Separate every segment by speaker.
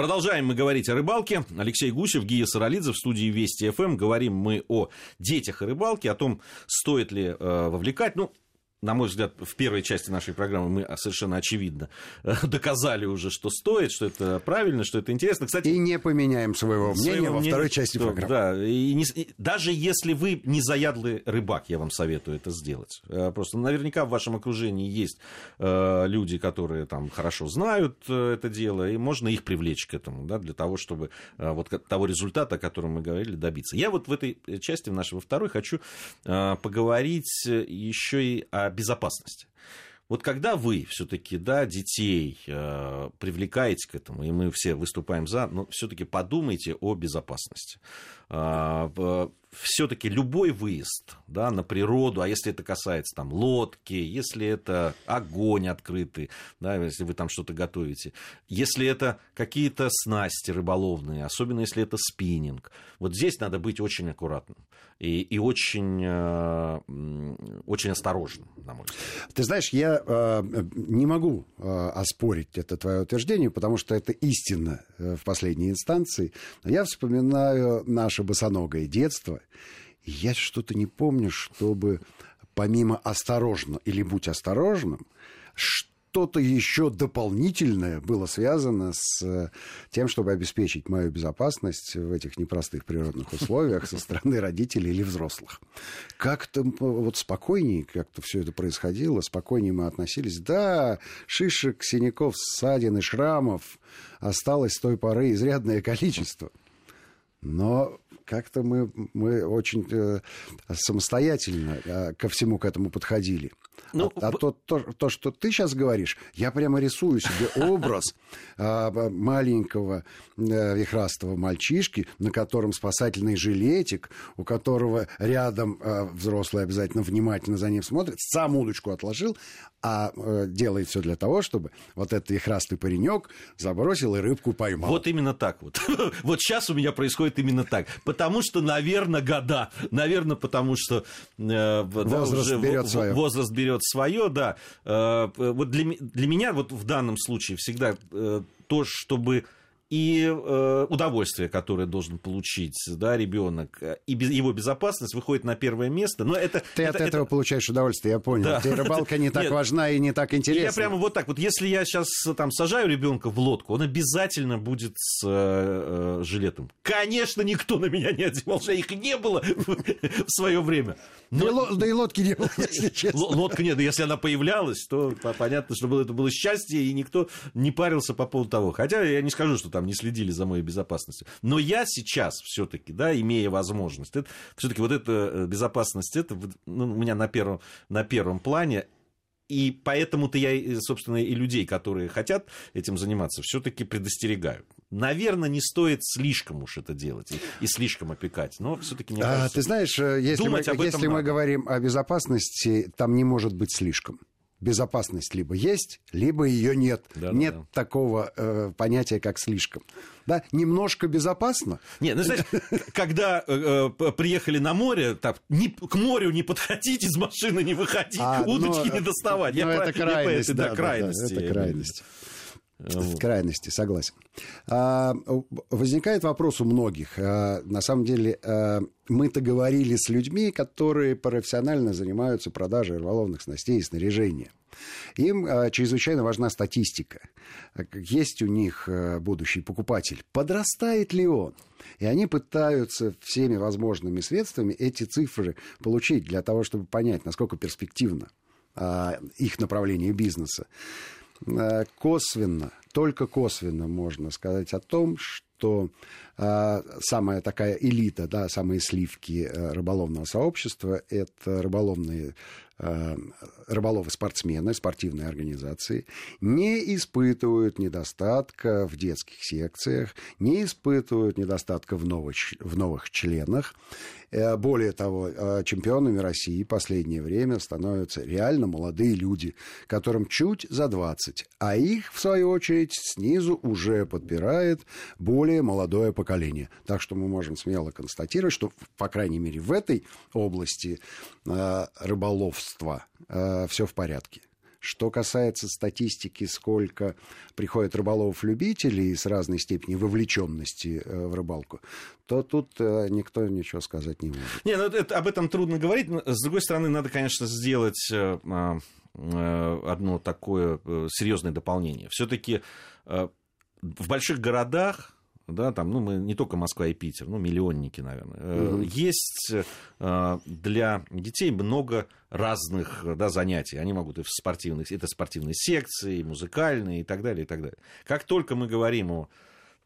Speaker 1: Продолжаем мы говорить о рыбалке. Алексей Гусев, Гия Саралидзе в студии Вести ФМ. Говорим мы о детях и рыбалке, о том, стоит ли э, вовлекать. Ну, на мой взгляд, в первой части нашей программы мы совершенно очевидно э, доказали уже, что стоит, что это правильно, что это интересно.
Speaker 2: Кстати, и не поменяем своего мнения своего во мнения, второй части что, программы.
Speaker 1: Да, и не, и даже если вы не заядлый рыбак, я вам советую это сделать. Э, просто наверняка в вашем окружении есть э, люди, которые там хорошо знают э, это дело, и можно их привлечь к этому, да, для того, чтобы э, вот того результата, о котором мы говорили, добиться. Я вот в этой части, в нашей во второй, хочу поговорить еще и о безопасности. Вот когда вы все-таки да, детей э, привлекаете к этому, и мы все выступаем за, но все-таки подумайте о безопасности. Э, все-таки любой выезд да, на природу, а если это касается там, лодки, если это огонь открытый, да, если вы там что-то готовите, если это какие-то снасти рыболовные, особенно если это спиннинг, вот здесь надо быть очень аккуратным и, и очень, э, очень осторожным, на мой взгляд.
Speaker 2: Ты знаешь, я э, не могу э, оспорить это твое утверждение, потому что это истина э, в последней инстанции. Я вспоминаю наше босоногое детство, я что-то не помню, чтобы помимо «осторожно» или «будь осторожным», что-то еще дополнительное было связано с э, тем, чтобы обеспечить мою безопасность в этих непростых природных условиях со стороны родителей или взрослых. Как-то вот спокойнее как-то все это происходило, спокойнее мы относились. Да, шишек, синяков, ссадин и шрамов осталось с той поры изрядное количество. Но как-то мы, мы очень э, самостоятельно э, ко всему к этому подходили. Ну, а, а то, то, то, что ты сейчас говоришь, я прямо рисую себе образ э, маленького э, вихрастого мальчишки, на котором спасательный жилетик, у которого рядом э, взрослый обязательно внимательно за ним смотрит, сам удочку отложил, а э, делает все для того, чтобы вот этот вихрастый паренек забросил и рыбку поймал.
Speaker 1: Вот именно так вот. вот сейчас у меня происходит именно так. Потому что, наверное, года. Наверное, потому что
Speaker 2: э, возраст, берет свое.
Speaker 1: возраст берет свое, да. Э, вот для, для меня вот в данном случае всегда э, то, чтобы и э, удовольствие, которое должен получить да, ребенок, и без, его безопасность выходит на первое место. Но это,
Speaker 2: Ты
Speaker 1: это,
Speaker 2: от этого
Speaker 1: это...
Speaker 2: получаешь удовольствие, я понял. Да. Тебе рыбалка не так Нет. важна и не так интересна.
Speaker 1: Я прямо вот так вот, если я сейчас там сажаю ребенка в лодку, он обязательно будет с э, э, жилетом. Конечно, никто на меня не одевал, что их не было в свое время.
Speaker 2: Но... Да, и, лодки не было, если честно.
Speaker 1: Лодка нет, если она появлялась, то понятно, что это было счастье, и никто не парился по поводу того. Хотя я не скажу, что там там не следили за моей безопасностью. Но я сейчас все-таки, да, имея возможность, все-таки вот эта э, безопасность, это ну, у меня на первом, на первом плане, и поэтому-то я, собственно, и людей, которые хотят этим заниматься, все-таки предостерегаю. Наверное, не стоит слишком уж это делать и, слишком опекать, но все-таки не
Speaker 2: а, Ты знаешь, э, если, мы, если мы говорим о безопасности, там не может быть слишком безопасность либо есть, либо ее нет. Да, нет да, да. такого э, понятия, как слишком. Да, немножко безопасно.
Speaker 1: Нет, ну, знаешь, когда э, э, приехали на море, так, не, к морю не подходить, из машины не выходить, а, удочки но, не доставать.
Speaker 2: Но я это про, крайность, я,
Speaker 1: да, да, крайности.
Speaker 2: Да, это крайность. В крайности, согласен. А, возникает вопрос у многих. А, на самом деле, а, мы-то говорили с людьми, которые профессионально занимаются продажей рыболовных снастей и снаряжения. Им чрезвычайно важна статистика. Есть у них будущий покупатель. Подрастает ли он? И они пытаются всеми возможными средствами эти цифры получить для того, чтобы понять, насколько перспективно их направление бизнеса. Э, косвенно, только косвенно можно сказать о том, что э, самая такая элита, да, самые сливки э, рыболовного сообщества – это рыболовные Э, рыболовы-спортсмены, спортивные организации, не испытывают недостатка в детских секциях, не испытывают недостатка в новых, в новых членах. Э, более того, э, чемпионами России в последнее время становятся реально молодые люди, которым чуть за 20, а их, в свою очередь, снизу уже подбирает более молодое поколение. Так что мы можем смело констатировать, что, по крайней мере, в этой области рыболовства э, все в порядке. Что касается статистики, сколько приходит рыболовов-любителей с разной степенью вовлеченности э, в рыбалку, то тут э, никто ничего сказать не может.
Speaker 1: Не, ну это, об этом трудно говорить. Но, с другой стороны, надо, конечно, сделать э, а, одно такое серьезное дополнение. Все-таки в больших городах да, там, ну, мы не только Москва и Питер, ну, миллионники, наверное. Mm-hmm. Есть э, для детей много разных да, занятий. Они могут и в спортивных, это спортивные секции, музыкальные и так далее, и так далее. Как только мы говорим о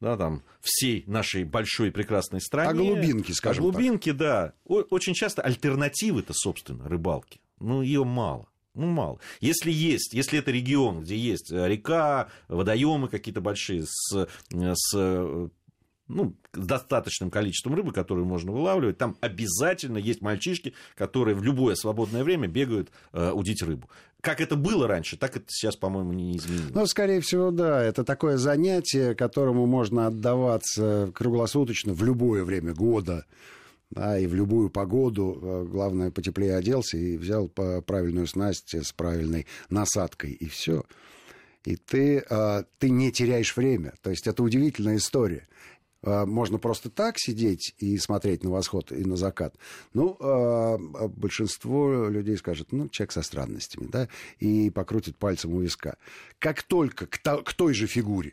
Speaker 1: да, там, всей нашей большой прекрасной стране. О
Speaker 2: глубинке, скажем
Speaker 1: О глубинке, так. да. Очень часто альтернативы-то, собственно, рыбалки. Ну, ее мало. Ну, мало. Если есть, если это регион, где есть э, река, водоемы какие-то большие с, э, с э, ну, достаточным количеством рыбы, которую можно вылавливать, там обязательно есть мальчишки, которые в любое свободное время бегают э, удить рыбу. Как это было раньше, так это сейчас, по-моему, не изменилось.
Speaker 2: Ну, скорее всего, да. Это такое занятие, которому можно отдаваться круглосуточно в любое время года да, и в любую погоду, э, главное, потеплее оделся и взял правильную снасть с правильной насадкой, и все. И ты, э, ты не теряешь время. То есть это удивительная история. Э, можно просто так сидеть и смотреть на восход и на закат. Ну, большинство людей скажет, ну, человек со странностями, да, и покрутит пальцем у виска. Как только к, к той же фигуре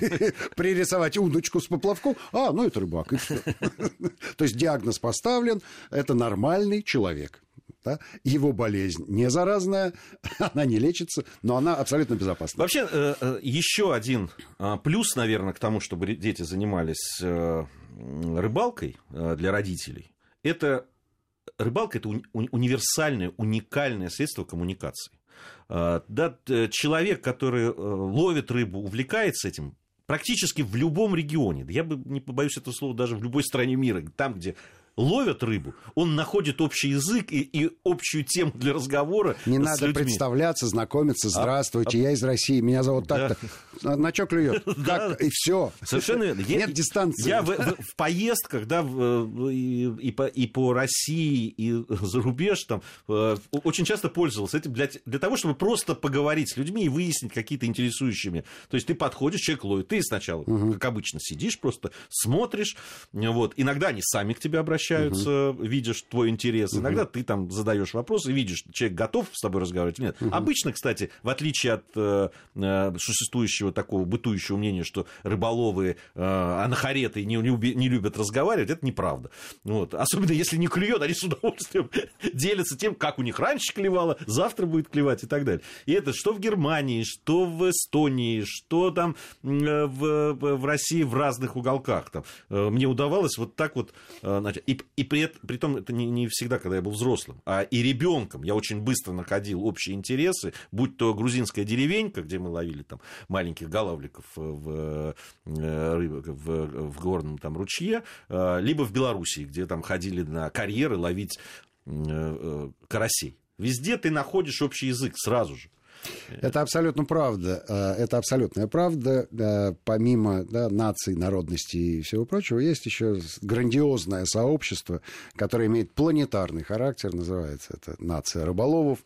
Speaker 2: пририсовать удочку с поплавком, а, ну, это рыбак. То есть диагноз поставлен, это нормальный человек. Да? Его болезнь не заразная, она не лечится, но она абсолютно безопасна.
Speaker 1: Вообще, э, э, еще один а, плюс, наверное, к тому, чтобы дети занимались э, рыбалкой для родителей, это рыбалка это универсальное, уникальное средство коммуникации. А, да, человек, который ловит рыбу, увлекается этим, практически в любом регионе, я бы не побоюсь этого слова, даже в любой стране мира, там, где ловят рыбу, он находит общий язык и, и общую тему для разговора.
Speaker 2: Не надо людьми. представляться, знакомиться. А, Здравствуйте, а, я из России, меня зовут так-то. Да. На что клюет? Как? И все.
Speaker 1: Совершенно верно. Нет дистанции. Я в, в, в поездках, да, в, и, и, по, и по России, и за рубеж там э, очень часто пользовался этим для, для того, чтобы просто поговорить с людьми и выяснить какие-то интересующие меня. То есть ты подходишь, человек ловит, ты сначала, угу. как обычно, сидишь, просто смотришь, вот. Иногда они сами к тебе обращаются обращаются, угу. видишь твой интерес. Иногда ты там задаешь вопрос и видишь, человек готов с тобой разговаривать или нет. Угу. Обычно, кстати, в отличие от э, э, существующего такого бытующего мнения, что рыболовы, э, анахареты не, не, не любят разговаривать, это неправда. Вот. Особенно если не клюет, они с удовольствием делятся тем, как у них раньше клевало, завтра будет клевать и так далее. И это что в Германии, что в Эстонии, что там э, в, в России в разных уголках. Там. Э, мне удавалось вот так вот значит, и, и при, при том это не, не всегда, когда я был взрослым, а и ребенком. Я очень быстро находил общие интересы, будь то грузинская деревенька, где мы ловили там маленьких голавликов в, э, рыбок в, в горном там ручье, э, либо в Белоруссии, где там ходили на карьеры ловить э, карасей. Везде ты находишь общий язык сразу же.
Speaker 2: Это абсолютно правда. Э, это абсолютная правда. Э, помимо да, наций, народностей и всего прочего, есть еще грандиозное сообщество, которое имеет планетарный характер, называется это нация рыболовов.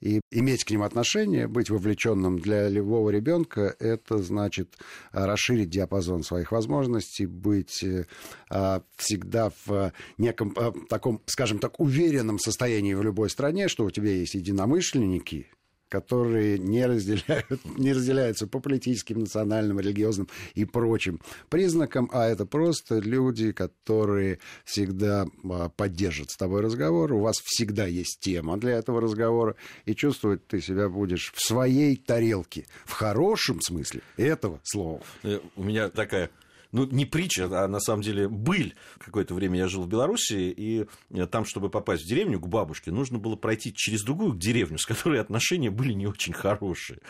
Speaker 2: И иметь к ним отношение, быть вовлеченным для любого ребенка, это значит расширить диапазон своих возможностей, быть э, всегда в неком таком, скажем так, уверенном состоянии в любой стране, что у тебя есть единомышленники, которые не, разделяют, не разделяются по политическим, национальным, религиозным и прочим признакам, а это просто люди, которые всегда а, поддержат с тобой разговор, у вас всегда есть тема для этого разговора, и чувствовать ты себя будешь в своей тарелке, в хорошем смысле этого слова.
Speaker 1: Э, у меня такая ну, не притча, а на самом деле быль. Какое-то время я жил в Беларуси, и э, там, чтобы попасть в деревню к бабушке, нужно было пройти через другую деревню, с которой отношения были не очень хорошие.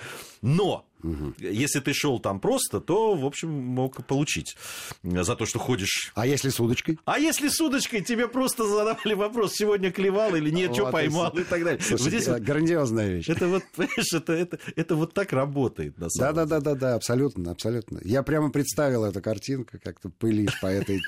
Speaker 1: Но Угу. Если ты шел там просто, то, в общем, мог получить за то, что ходишь.
Speaker 2: А если с удочкой?
Speaker 1: А если с удочкой, тебе просто задавали вопрос, сегодня клевал или нет, вот что поймал и так далее.
Speaker 2: Слушай, Здесь грандиозная вещь.
Speaker 1: Это вот, понимаешь, это, это, это вот так работает, на самом
Speaker 2: да, деле. Да, да, да, да, абсолютно, абсолютно. Я прямо представил эту картинку, как ты пылишь по этой,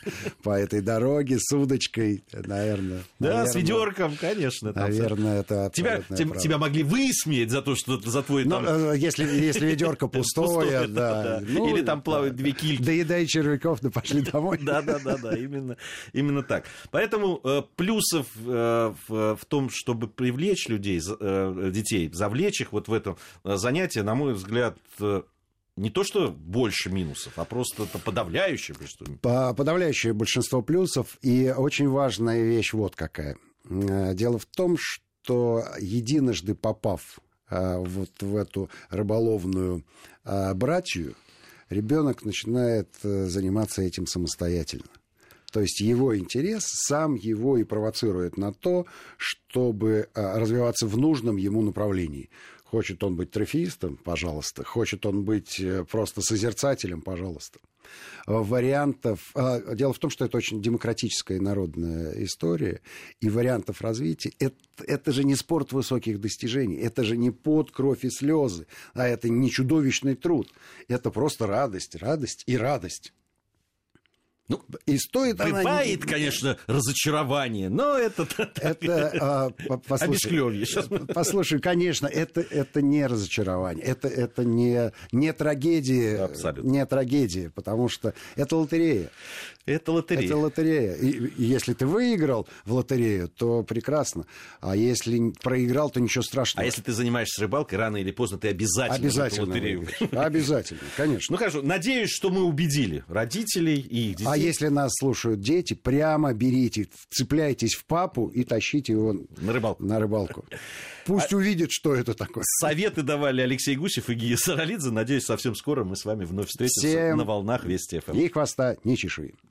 Speaker 2: по этой дороге с удочкой, наверное.
Speaker 1: Да, с ведерком, конечно.
Speaker 2: Наверное, это
Speaker 1: тебя, тебя могли высмеять за то, что за твой...
Speaker 2: Ну, э, если, если ведерко пустое, да.
Speaker 1: Ну, Или там плавают две кильки.
Speaker 2: Доедай червяков, да пошли домой.
Speaker 1: Да, да, да, да, именно, именно так. Поэтому э, плюсов э, в, том, чтобы привлечь людей, э, детей, завлечь их вот в это э, занятие, на мой взгляд, не то, что больше минусов, а просто это подавляющее большинство.
Speaker 2: Подавляющее большинство плюсов. И очень важная вещь вот какая. Дело в том, что единожды попав вот в эту рыболовную э, братью, ребенок начинает заниматься этим самостоятельно. То есть его интерес сам его и провоцирует на то, чтобы развиваться в нужном ему направлении. Хочет он быть трофеистом, пожалуйста. Хочет он быть э, просто созерцателем, пожалуйста. Вариантов... А, дело в том, что это очень демократическая народная история, и вариантов развития... Это, это же не спорт высоких достижений, это же не под кровь и слезы, а это не чудовищный труд. Это просто радость, радость и радость.
Speaker 1: Ну, и стоит Бывает, она... конечно, разочарование, но это...
Speaker 2: Это, а, послушай, Сейчас... послушай, конечно, это, это не разочарование, это, это не, не трагедия, Абсолютно. не трагедия, потому что это лотерея.
Speaker 1: Это лотерея.
Speaker 2: Это лотерея. И, и если ты выиграл в лотерею, то прекрасно. А если проиграл, то ничего страшного.
Speaker 1: А если ты занимаешься рыбалкой, рано или поздно ты обязательно,
Speaker 2: обязательно в лотерею. Обязательно, конечно.
Speaker 1: Ну хорошо, надеюсь, что мы убедили родителей и их детей.
Speaker 2: А если нас слушают дети, прямо берите, цепляйтесь в папу и тащите его
Speaker 1: на рыбалку.
Speaker 2: На рыбалку. Пусть а... увидит, что это такое.
Speaker 1: Советы давали Алексей Гусев и Гия Саралидзе. Надеюсь, совсем скоро мы с вами вновь встретимся Всем на волнах Вести ФМ.
Speaker 2: Ни хвоста, ни чешуи.